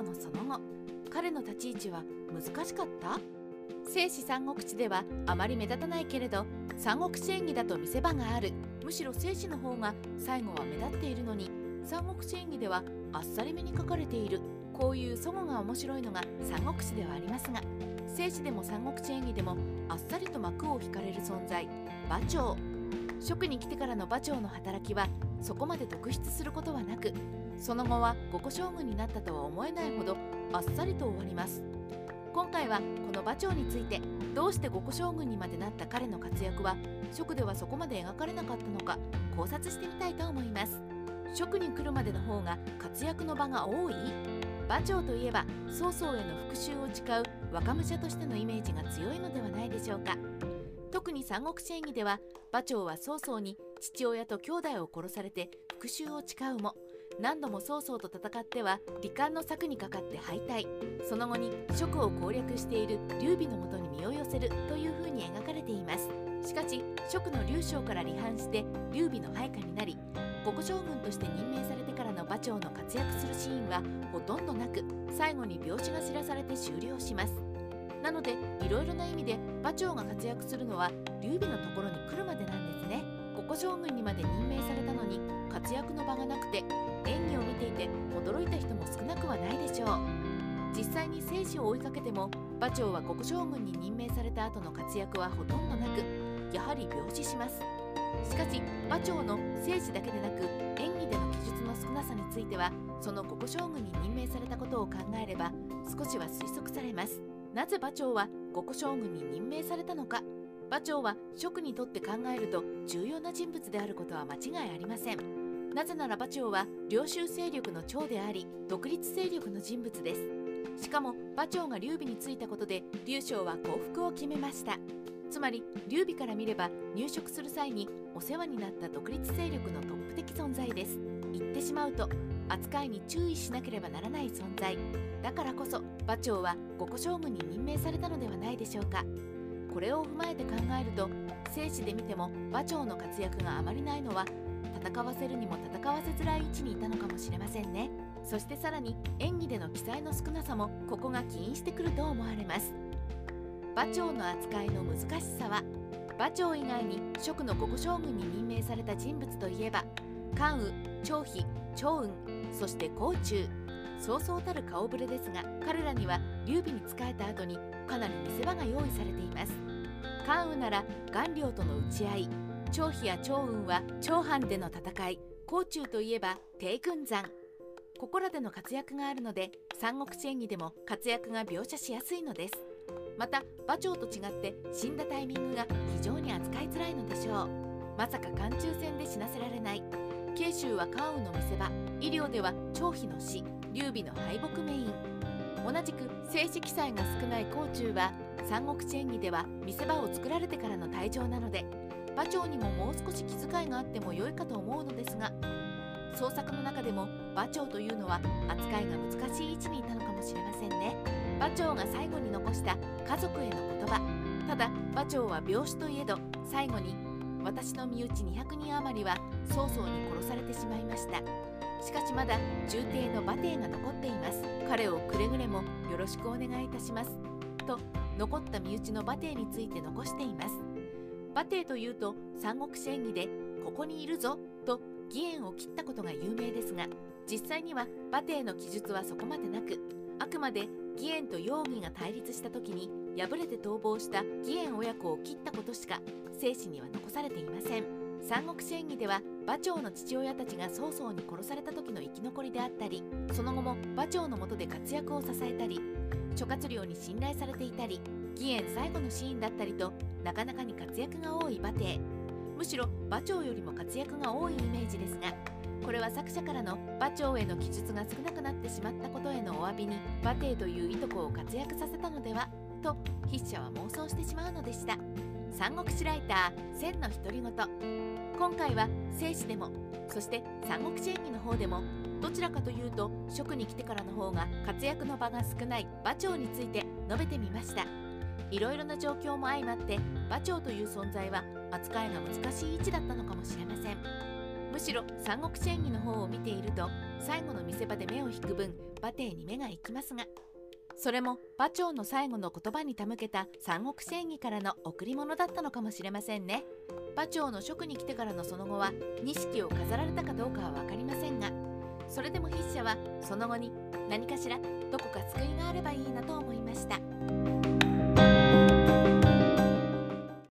長のその後。彼の立ち位置は難しかった？聖子三国志ではあまり目立たないけれど三国志演義だと見せ場がある。むしろ聖子の方が最後は目立っているのに三国志演義ではあっさりめに書かれている。こういう祖語が面白いのが三国志ではありますが聖子でも三国志演義でもあっさりと幕を引かれる存在。馬長。職に来てからの馬長の働きはそこまで特筆することはなくその後は五個将軍になったとは思えないほどあっさりと終わります。今回はこの馬長についてどうして五個将軍にまでなった彼の活躍は職ではそこまで描かれなかったのか考察してみたいと思います。職に来るまでの方が活躍の場が多い？馬長といえば曹操への復讐を誓う若武者としてのイメージが強いのではないでしょうか。特に三国志演義では馬長は曹操に父親と兄弟を殺されて復讐を誓うも何度も曹操と戦っては罹患の策にかかって敗退。その後に蜀を攻略している劉備のもとに身を寄せるというふうに描かれています。しかし蜀の劉将から離反して劉備の配下になり五個将軍として任命されてからの馬長の活躍するシーンはほとんどなく最後に病死が知らされて終了します。なのでいろいろな意味で馬長が活躍するのは劉備のところに来るまでなんですね。五個将軍にまで任命されたのに活躍の場がなくて演技を見ていて驚いた人も少なくはないでしょう。実際に生死を追いかけても馬長は五個将軍に任命された後の活躍はほとんどなくやはり病死します。しかし馬長の生死だけでなく演技での記述の少なさについてはその五個将軍に任命されたことを考えれば少しは推測されます。なぜ馬長は五個将軍に任命されたのか。馬長は職にとって考えると重要な人物であることは間違いありません。なぜなら馬長は領州勢力の長であり独立勢力の人物です。しかも馬長が劉備についたことで劉将は降伏を決めました。つまり劉備から見れば入植する際にお世話になった独立勢力のトップ的存在です。言ってしまうと扱いに注意しなければならない存在。だからこそ馬長は五個将軍に任命されたのではないでしょうか。これを踏まえて考えると生死で見ても馬長の活躍があまりないのは戦わせるにも戦わせづらい位置にいたのかもしれませんね。そしてさらに演技での記載の少なさもここが起因してくると思われます。馬長の扱いの難しさは馬長以外に蜀の五個将軍に任命された人物といえば関羽張飛趙雲そして甲冑そうそうたる顔ぶれですが彼らには劉備に仕えた後にかなり見せ場が用意されています。関羽なら顔料との打ち合い張飛や趙雲は長藩での戦い甲冑といえば帝軍山。ここらでの活躍があるので三国志演義でも活躍が描写しやすいのです。また馬長と違って死んだタイミングが非常に扱いづらいのでしょう。まさか寒中戦で死なせられない。慶州は関羽の見せ場。医療では張飛の死。劉備の敗北メイン同じく正式記載が少ない甲冑は三国志演義では見せ場を作られてからの退場なので馬長にももう少し気遣いがあっても良いかと思うのですが創作の中でも馬長というのは扱いが難しい位置にいたのかもしれませんね。馬長が最後に残した家族への言葉。ただ馬長は病死といえど最後に私の身内200人余りは曹操に殺されてしまいました。しかしまだ重帝の馬帝が残っています。彼をくれぐれもよろしくお願いいたします。と残った身内の馬帝について残しています。馬帝というと三国志演義でここにいるぞ。と義援を切ったことが有名ですが実際には馬帝の記述はそこまでなくあくまで義援と容疑が対立した時に敗れて逃亡した義援親子を切ったことしか生死には残されていません。三国志演義では馬長の父親たちが曹操に殺された時の生き残りであったりその後も馬長のもとで活躍を支えたり諸葛亮に信頼されていたり義援最後のシーンだったりとなかなかに活躍が多い馬帝むしろ馬長よりも活躍が多いイメージですがこれは作者からの馬長への記述が少なくなってしまったことへのお詫びに馬帝といういとこを活躍させたのではと筆者は妄想してしまうのでした。三国志ライター千の独り言。今回は生死でもそして三国志演義の方でもどちらかというと職に来てからの方が活躍の場が少ない馬長について述べてみました。いろいろな状況も相まって馬長という存在は扱いが難しい位置だったのかもしれません。むしろ三国志演義の方を見ていると最後の見せ場で目を引く分馬蹄に目が行きますがそれも馬長の最後の言葉に手向けた三国正義からの贈り物だったのかもしれませんね馬長の職に来てからのその後は錦を飾られたかどうかは分かりませんがそれでも筆者はその後に何かしらどこか救いがあればいいなと思いました。